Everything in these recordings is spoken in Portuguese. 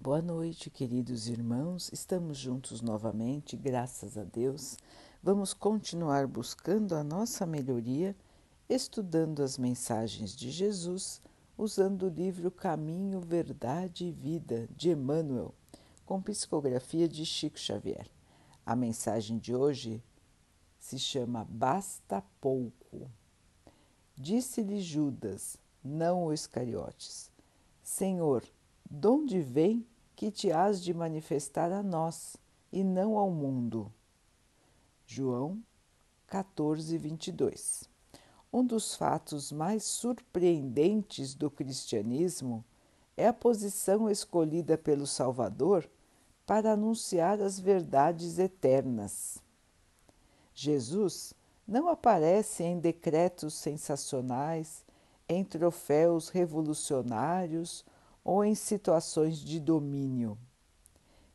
Boa noite, queridos irmãos. Estamos juntos novamente, graças a Deus. Vamos continuar buscando a nossa melhoria, estudando as mensagens de Jesus, usando o livro Caminho, Verdade e Vida de Emmanuel, com psicografia de Chico Xavier. A mensagem de hoje se chama Basta Pouco. Disse-lhe Judas, não o Iscariotes: Senhor, de onde vem que te has de manifestar a nós e não ao mundo? João 14, 22. Um dos fatos mais surpreendentes do cristianismo é a posição escolhida pelo Salvador para anunciar as verdades eternas. Jesus não aparece em decretos sensacionais, em troféus revolucionários ou em situações de domínio.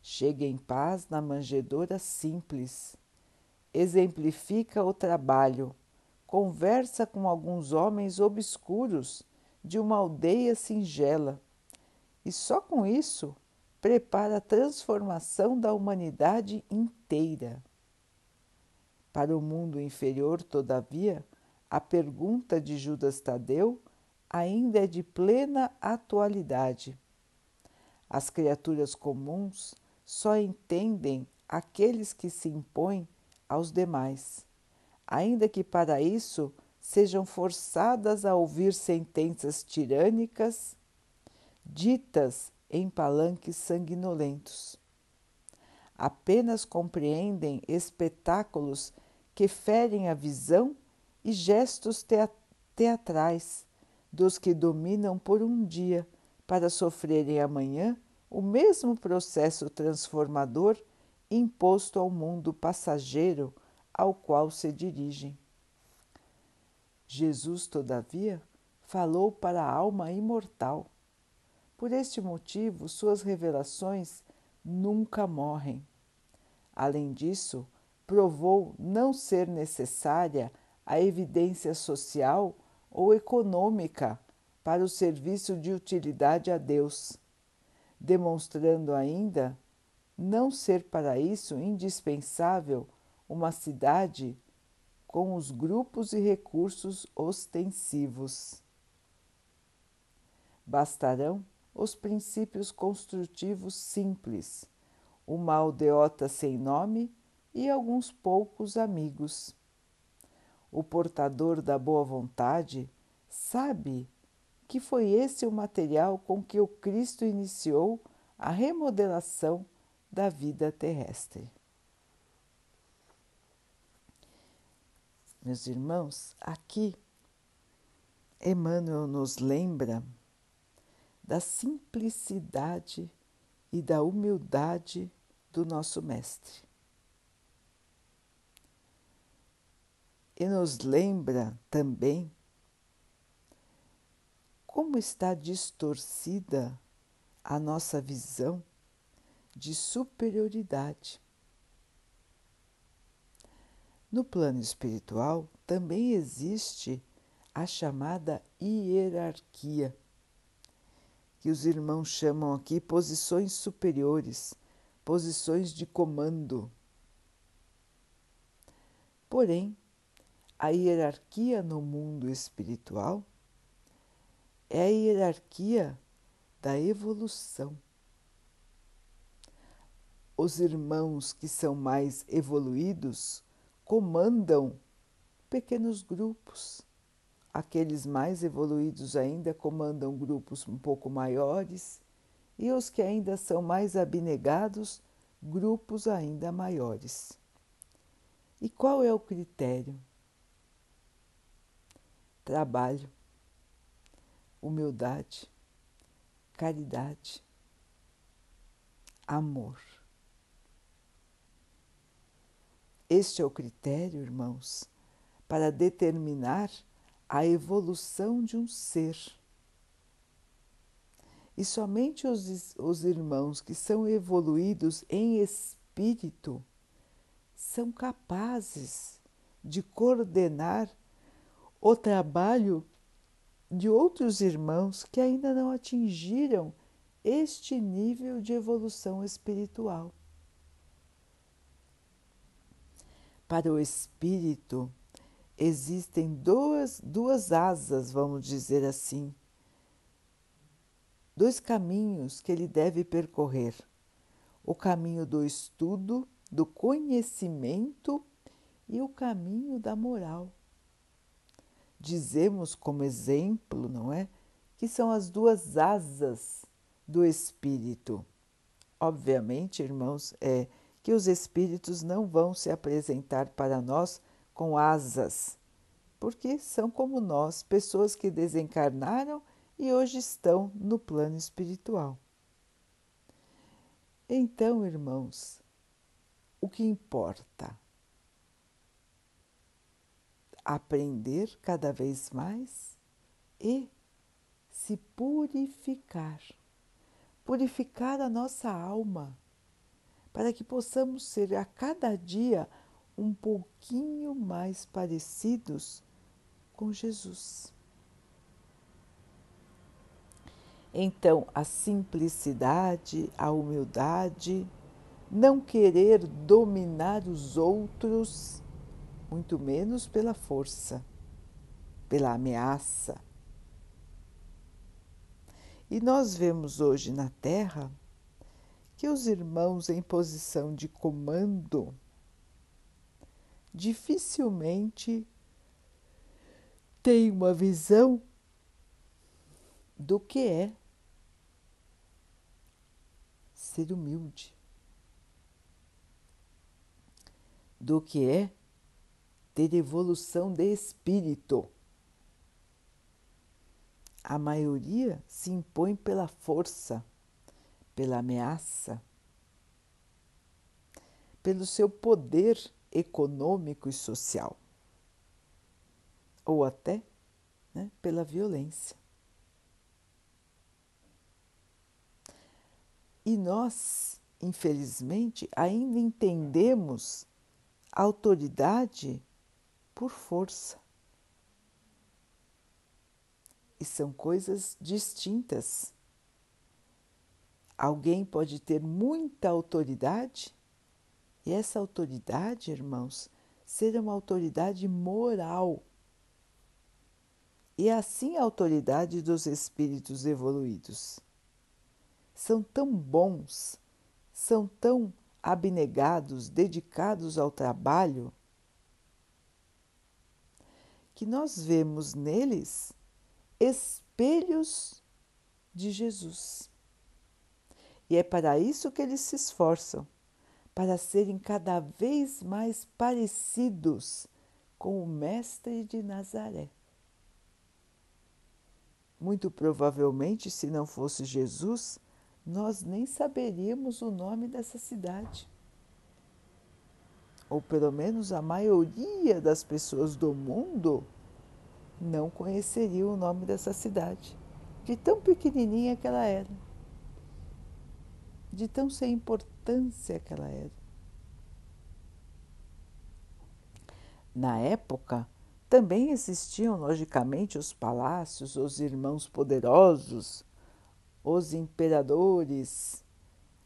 Chega em paz na manjedoura simples, exemplifica o trabalho, conversa com alguns homens obscuros de uma aldeia singela e só com isso prepara a transformação da humanidade inteira. Para o mundo inferior, todavia, a pergunta de Judas Tadeu ainda é de plena atualidade. As criaturas comuns só entendem aqueles que se impõem aos demais, ainda que para isso sejam forçadas a ouvir sentenças tirânicas ditas em palanques sanguinolentos. Apenas compreendem espetáculos que ferem a visão e gestos teatrais dos que dominam por um dia para sofrerem amanhã o mesmo processo transformador imposto ao mundo passageiro ao qual se dirigem. Jesus, todavia, falou para a alma imortal. Por este motivo, suas revelações nunca morrem. Além disso, provou não ser necessária a evidência social ou econômica para o serviço de utilidade a Deus, demonstrando ainda não ser para isso indispensável uma cidade com os grupos e recursos ostensivos. Bastarão os princípios construtivos simples, uma aldeota sem nome e alguns poucos amigos o portador da boa vontade, sabe que foi esse o material com que o Cristo iniciou a remodelação da vida terrestre. Meus irmãos, aqui Emmanuel nos lembra da simplicidade e da humildade do nosso Mestre. E nos lembra também como está distorcida a nossa visão de superioridade. No plano espiritual também existe a chamada hierarquia, que os irmãos chamam aqui posições superiores, posições de comando. Porém, a hierarquia no mundo espiritual é a hierarquia da evolução. Os irmãos que são mais evoluídos comandam pequenos grupos. Aqueles mais evoluídos ainda comandam grupos um pouco maiores, e os que ainda são mais abnegados, grupos ainda maiores. E qual é o critério? Trabalho, humildade, caridade, amor. Este é o critério, irmãos, para determinar a evolução de um ser. E somente os, os irmãos que são evoluídos em espírito são capazes de coordenar o trabalho de outros irmãos que ainda não atingiram este nível de evolução espiritual. Para o espírito, existem duas, duas asas, vamos dizer assim, dois caminhos que ele deve percorrer: o caminho do estudo, do conhecimento e o caminho da moral. Dizemos como exemplo, não é? Que são as duas asas do espírito. Obviamente, irmãos, é que os espíritos não vão se apresentar para nós com asas, porque são como nós, pessoas que desencarnaram e hoje estão no plano espiritual. Então, irmãos, o que importa? Aprender cada vez mais e se purificar. Purificar a nossa alma, para que possamos ser a cada dia um pouquinho mais parecidos com Jesus. Então, a simplicidade, a humildade, não querer dominar os outros, muito menos pela força, pela ameaça. E nós vemos hoje na Terra que os irmãos em posição de comando dificilmente têm uma visão do que é ser humilde, do que é ter evolução de espírito. A maioria se impõe pela força, pela ameaça, pelo seu poder econômico e social, ou até né, pela violência. E nós, infelizmente, ainda entendemos a autoridade por força. E são coisas distintas. Alguém pode ter muita autoridade e essa autoridade, irmãos, ser uma autoridade moral. E assim a autoridade dos espíritos evoluídos são tão bons, são tão abnegados, dedicados ao trabalho, que nós vemos neles espelhos de Jesus. E é para isso que eles se esforçam, para serem cada vez mais parecidos com o Mestre de Nazaré. Muito provavelmente, se não fosse Jesus, nós nem saberíamos o nome dessa cidade. Ou pelo menos a maioria das pessoas do mundo não conheceria o nome dessa cidade, de tão pequenininha que ela era, de tão sem importância que ela era. Na época, também existiam, logicamente, os palácios, os irmãos poderosos, os imperadores,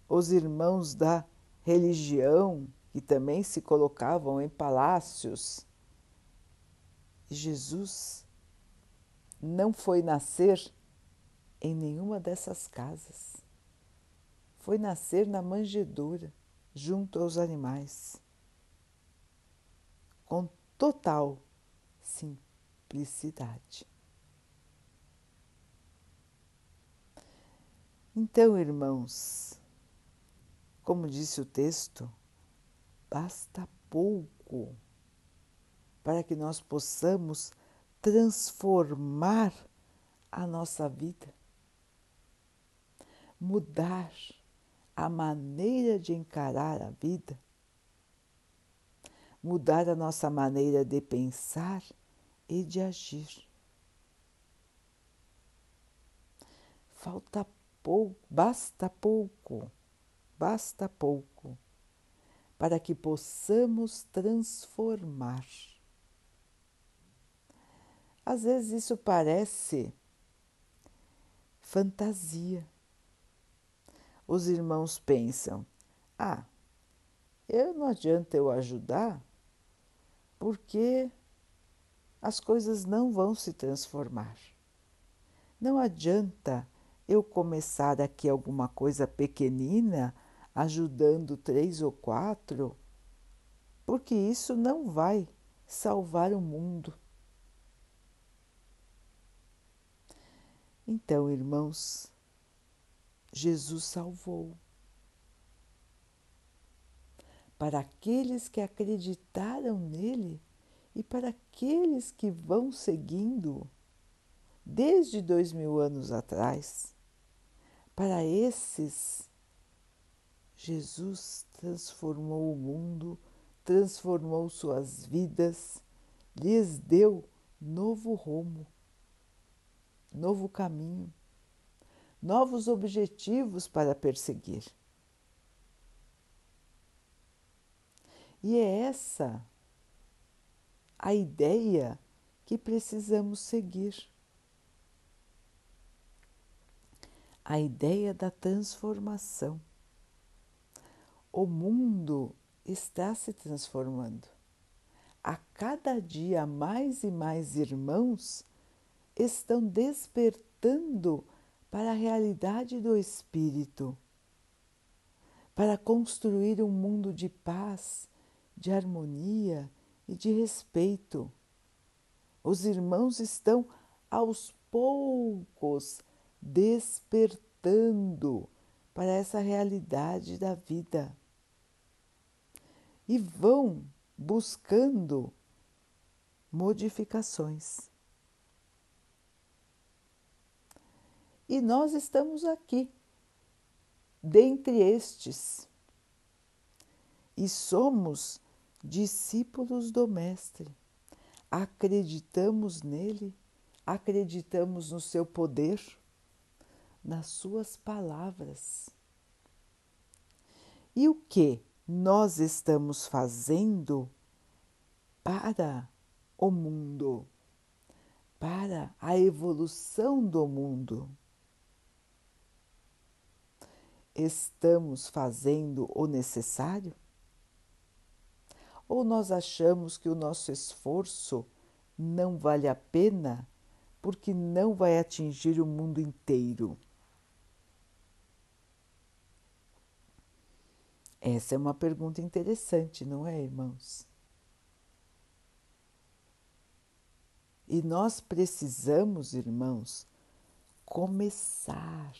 os irmãos da religião, que também se colocavam em palácios. Jesus não foi nascer em nenhuma dessas casas. Foi nascer na manjedoura, junto aos animais, com total simplicidade. Então, irmãos, como disse o texto, basta pouco para que nós possamos transformar a nossa vida, mudar a maneira de encarar a vida, mudar a nossa maneira de pensar e de agir. Falta pouco, basta pouco, basta pouco, para que possamos transformar. Às vezes isso parece fantasia, os irmãos pensam: ah, eu não adianta eu ajudar porque as coisas não vão se transformar. Não adianta eu começar aqui alguma coisa pequenina, ajudando três ou quatro, porque isso não vai salvar o mundo. Então, irmãos, Jesus salvou. Para aqueles que acreditaram nele e para aqueles que vão seguindo desde dois mil anos atrás, para esses, Jesus transformou o mundo, transformou suas vidas, lhes deu novo rumo, novo caminho, novos objetivos para perseguir. E é essa a ideia que precisamos seguir. A ideia da transformação. O mundo está se transformando. A cada dia mais e mais irmãos estão despertando para a realidade do Espírito, para construir um mundo de paz, de harmonia e de respeito. Os irmãos estão aos poucos despertando para essa realidade da vida e vão buscando modificações. E nós estamos aqui, dentre estes, e somos discípulos do Mestre. Acreditamos nele, acreditamos no seu poder, nas suas palavras. E o que nós estamos fazendo para o mundo, para a evolução do mundo? Estamos fazendo o necessário? Ou nós achamos que o nosso esforço não vale a pena porque não vai atingir o mundo inteiro? Essa é uma pergunta interessante, não é, irmãos? E nós precisamos, irmãos, começar,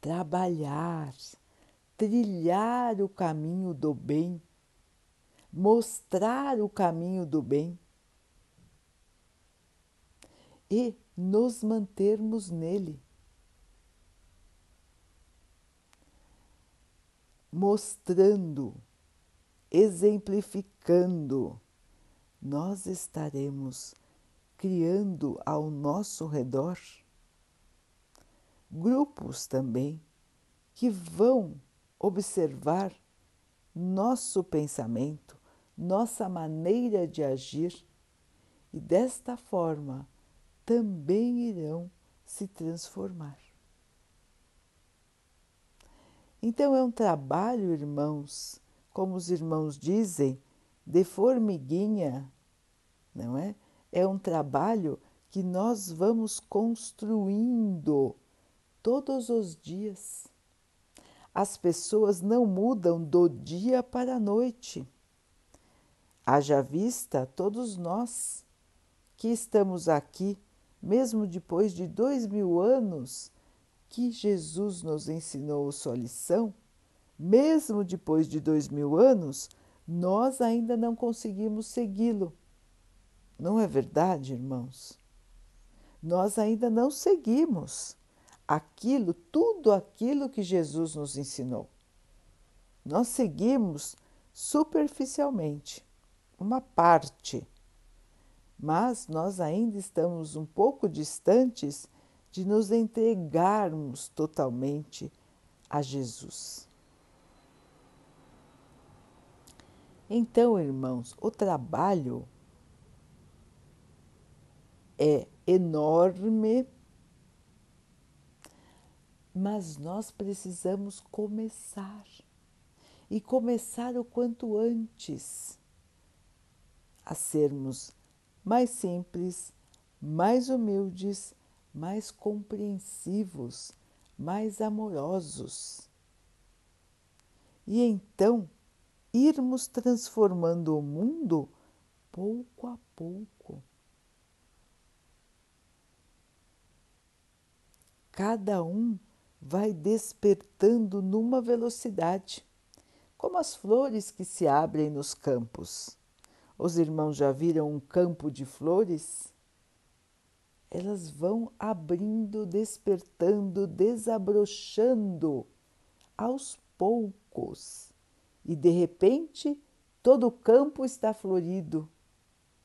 trabalhar, trilhar o caminho do bem mostrar o caminho do bem e nos mantermos nele. Mostrando, exemplificando, nós estaremos criando ao nosso redor grupos também que vão observar nosso pensamento, nossa maneira de agir e desta forma também irão se transformar. Então é um trabalho, irmãos, como os irmãos dizem, de formiguinha, não é? É um trabalho que nós vamos construindo todos os dias. As pessoas não mudam do dia para a noite. Haja vista todos nós que estamos aqui, mesmo depois de dois mil anos que Jesus nos ensinou sua lição, mesmo depois de dois mil anos, nós ainda não conseguimos segui-lo. Não é verdade, irmãos? Nós ainda não seguimos aquilo, tudo aquilo que Jesus nos ensinou. Nós seguimos superficialmente uma parte, mas nós ainda estamos um pouco distantes de nos entregarmos totalmente a Jesus. Então, irmãos, o trabalho é enorme, Mas nós precisamos começar e começar o quanto antes a sermos mais simples, mais humildes, mais compreensivos, mais amorosos. E então irmos transformando o mundo pouco a pouco. Cada um vai despertando numa velocidade, como as flores que se abrem nos campos. Os irmãos já viram um campo de flores? Elas vão abrindo, despertando, desabrochando aos poucos. E de repente, todo o campo está florido,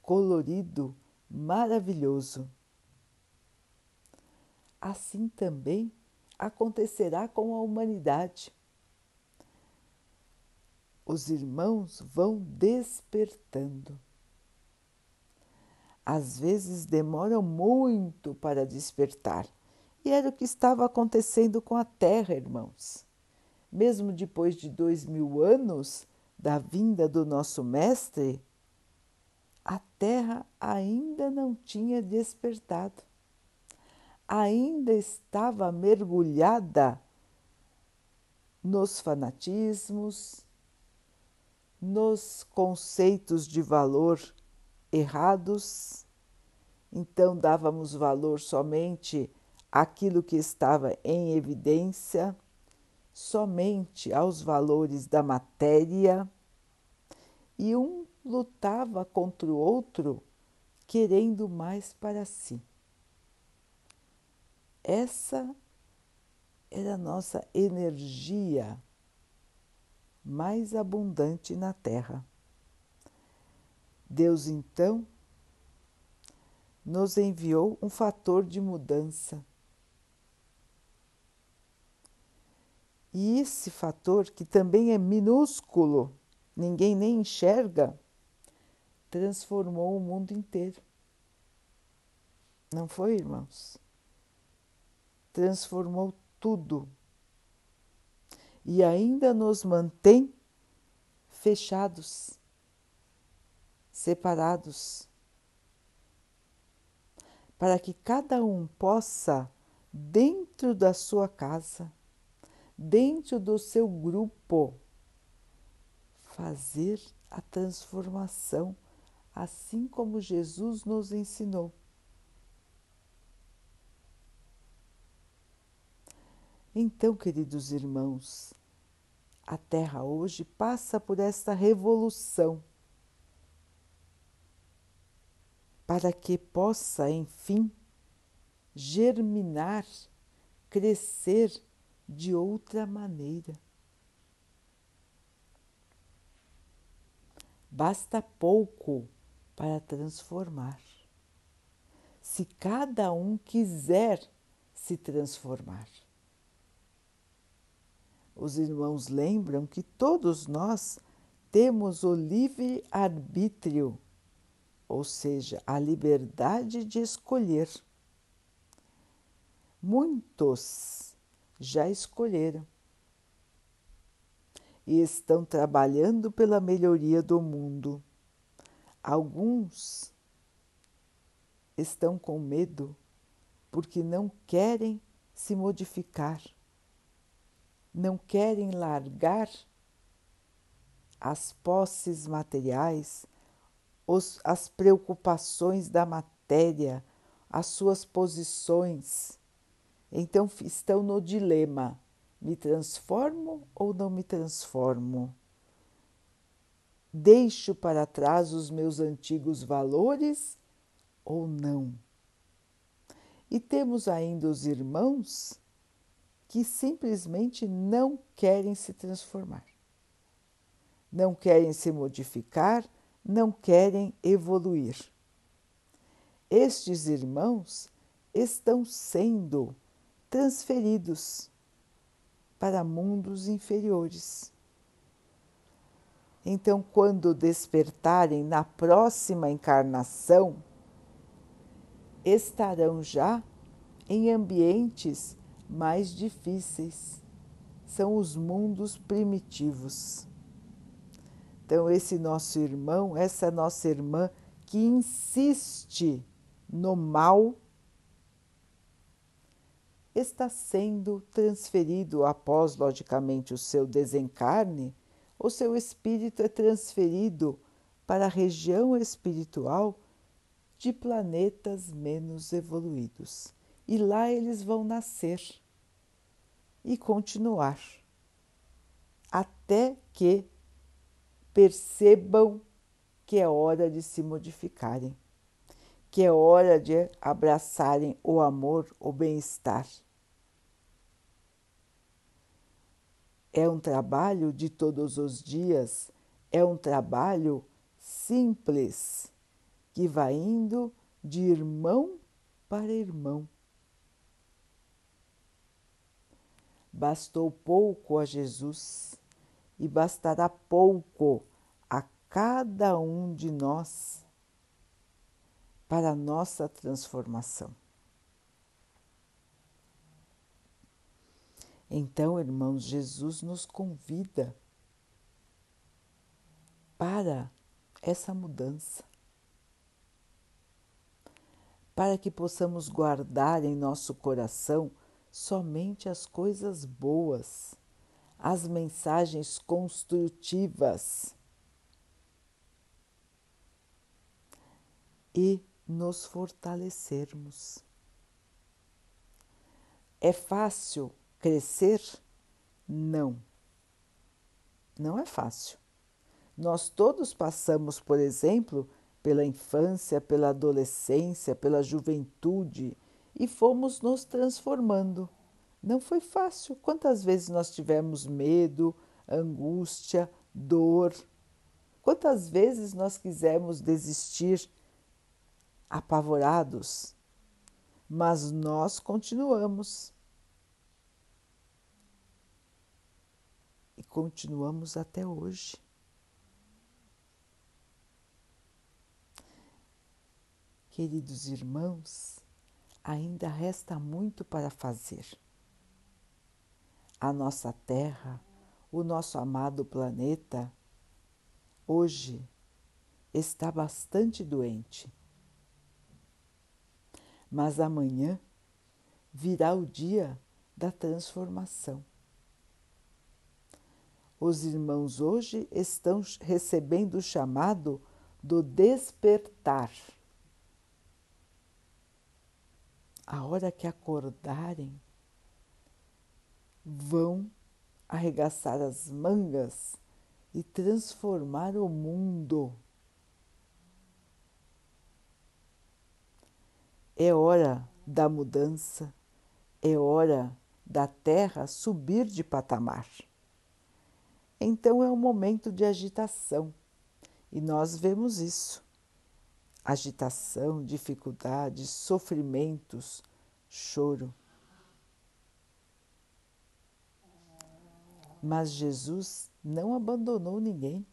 colorido, maravilhoso. Assim também acontecerá com a humanidade os irmãos vão despertando. Às vezes demoram muito para despertar, e era o que estava acontecendo com a Terra, irmãos. Mesmo depois de dois mil anos da vinda do nosso Mestre, a Terra ainda não tinha despertado, ainda estava mergulhada nos fanatismos, nos conceitos de valor errados, então dávamos valor somente àquilo que estava em evidência, somente aos valores da matéria, e um lutava contra o outro, querendo mais para si. Essa era a nossa energia mais abundante na terra. Deus então nos enviou um fator de mudança. E esse fator, que também é minúsculo, ninguém nem enxerga, transformou o mundo inteiro. Não foi, irmãos? Transformou tudo e ainda nos mantém fechados, separados, para que cada um possa, dentro da sua casa, dentro do seu grupo, fazer a transformação, assim como Jesus nos ensinou. Então, queridos irmãos, a Terra hoje passa por esta revolução para que possa, enfim, germinar, crescer de outra maneira. Basta pouco para transformar. Se cada um quiser se transformar. Os irmãos lembram que todos nós temos o livre arbítrio, ou seja, a liberdade de escolher. Muitos já escolheram e estão trabalhando pela melhoria do mundo. Alguns estão com medo porque não querem se modificar não querem largar as posses materiais, os, as preocupações da matéria, as suas posições. Então estão no dilema: me transformo ou não me transformo? Deixo para trás os meus antigos valores ou não? E temos ainda os irmãos que simplesmente não querem se transformar, não querem se modificar, não querem evoluir. Estes irmãos estão sendo transferidos para mundos inferiores. Então, quando despertarem na próxima encarnação, estarão já em ambientes mais difíceis são os mundos primitivos. Então, esse nosso irmão, essa nossa irmã que insiste no mal, está sendo transferido após, logicamente, o seu desencarne, o seu espírito é transferido para a região espiritual de planetas menos evoluídos. E lá eles vão nascer e continuar até que percebam que é hora de se modificarem, que é hora de abraçarem o amor, o bem-estar. É um trabalho de todos os dias, é um trabalho simples que vai indo de irmão para irmão. Bastou pouco a Jesus e bastará pouco a cada um de nós para a nossa transformação. Então, irmãos, Jesus nos convida para essa mudança, para que possamos guardar em nosso coração somente as coisas boas as mensagens construtivas e nos fortalecermos. É fácil crescer? Não. Não é fácil. Nós todos passamos, por exemplo, pela infância, pela adolescência, pela juventude e fomos nos transformando. Não foi fácil. Quantas vezes nós tivemos medo, angústia, dor? Quantas vezes nós quisemos desistir apavorados? Mas nós continuamos. E continuamos até hoje. Queridos irmãos, ainda resta muito para fazer a nossa Terra, o nosso amado planeta, hoje está bastante doente. Mas amanhã virá o dia da transformação. Os irmãos hoje estão recebendo o chamado do despertar. A hora que acordarem, vão arregaçar as mangas e transformar o mundo. É hora da mudança, é hora da Terra subir de patamar. Então é um momento de agitação e nós vemos isso. Agitação, dificuldades, sofrimentos, choro. Mas Jesus não abandonou ninguém.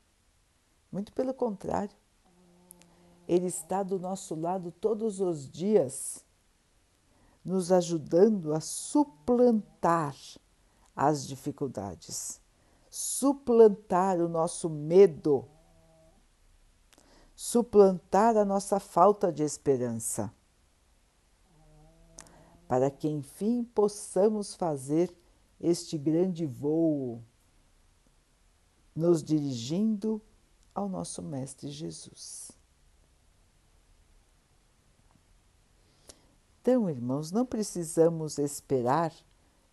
Muito pelo contrário. Ele está do nosso lado todos os dias, nos ajudando a suplantar as dificuldades, suplantar o nosso medo, suplantar a nossa falta de esperança, para que enfim possamos fazer este grande voo, nos dirigindo ao nosso Mestre Jesus. Então, irmãos, não precisamos esperar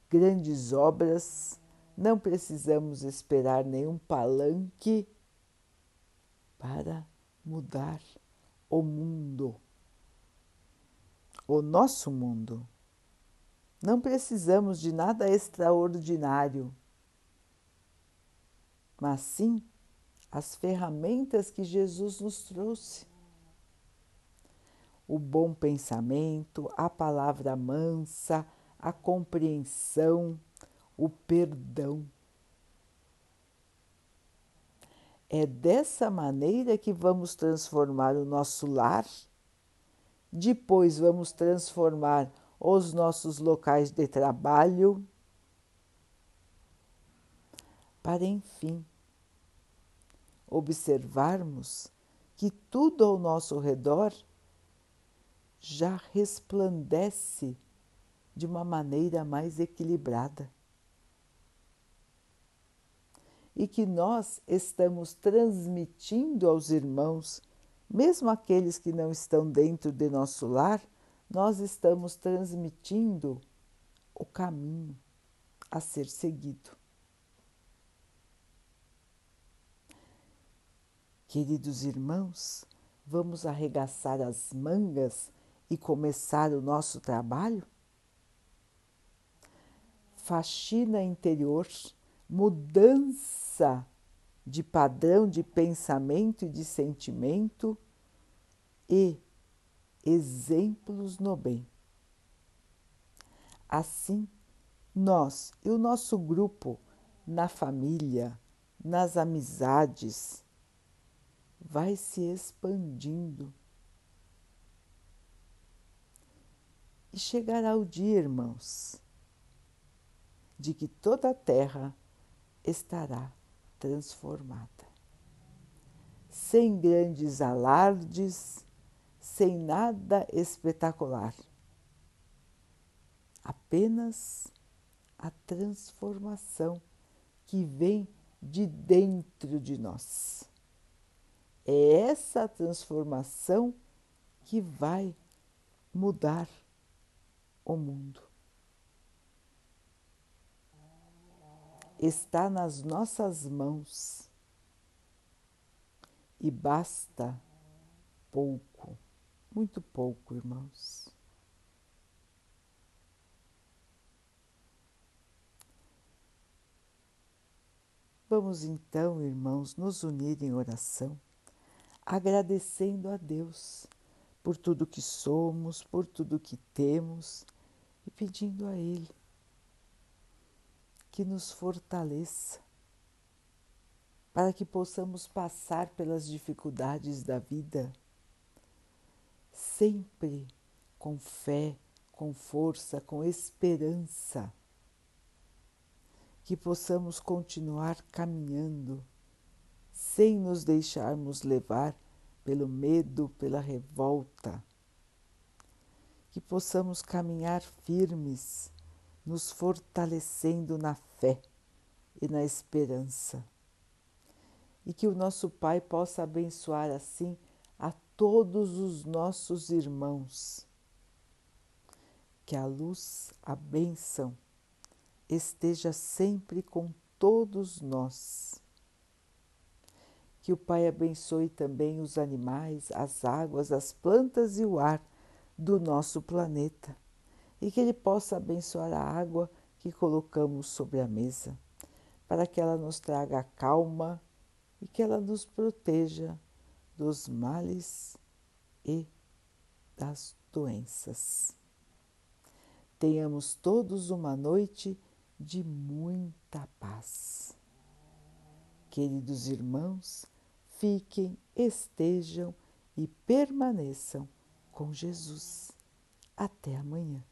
grandes obras, não precisamos esperar nenhum palanque para mudar o mundo, o nosso mundo. Não precisamos de nada extraordinário, mas sim as ferramentas que Jesus nos trouxe. O bom pensamento, a palavra mansa, a compreensão, o perdão. É dessa maneira que vamos transformar o nosso lar, depois vamos transformar os nossos locais de trabalho, para enfim observarmos que tudo ao nosso redor já resplandece de uma maneira mais equilibrada. E que nós estamos transmitindo aos irmãos, mesmo aqueles que não estão dentro de nosso lar, nós estamos transmitindo o caminho a ser seguido. Queridos irmãos, vamos arregaçar as mangas e começar o nosso trabalho? Faxina interior, mudança de padrão de pensamento e de sentimento e exemplos no bem. Assim, nós e o nosso grupo na família, nas amizades, vai se expandindo. E chegará o dia, irmãos, de que toda a terra estará transformada. Sem grandes alardes, sem nada espetacular. Apenas a transformação que vem de dentro de nós. É essa transformação que vai mudar o mundo. Está nas nossas mãos e basta pouco, muito pouco, irmãos. Vamos então, irmãos, nos unir em oração agradecendo a Deus por tudo que somos, por tudo que temos e pedindo a Ele que nos fortaleça para que possamos passar pelas dificuldades da vida sempre com fé, com força, com esperança. Que possamos continuar caminhando sem nos deixarmos levar pelo medo, pela revolta. Que possamos caminhar firmes, nos fortalecendo na fé e na esperança. E que o nosso Pai possa abençoar assim todos os nossos irmãos. Que a luz, a bênção, esteja sempre com todos nós que o Pai abençoe também os animais, as águas, as plantas e o ar do nosso planeta e que Ele possa abençoar a água que colocamos sobre a mesa, para que ela nos traga calma e que ela nos proteja dos males e das doenças. Tenhamos todos uma noite de muita paz. Queridos irmãos, fiquem, estejam e permaneçam com Jesus. Até amanhã.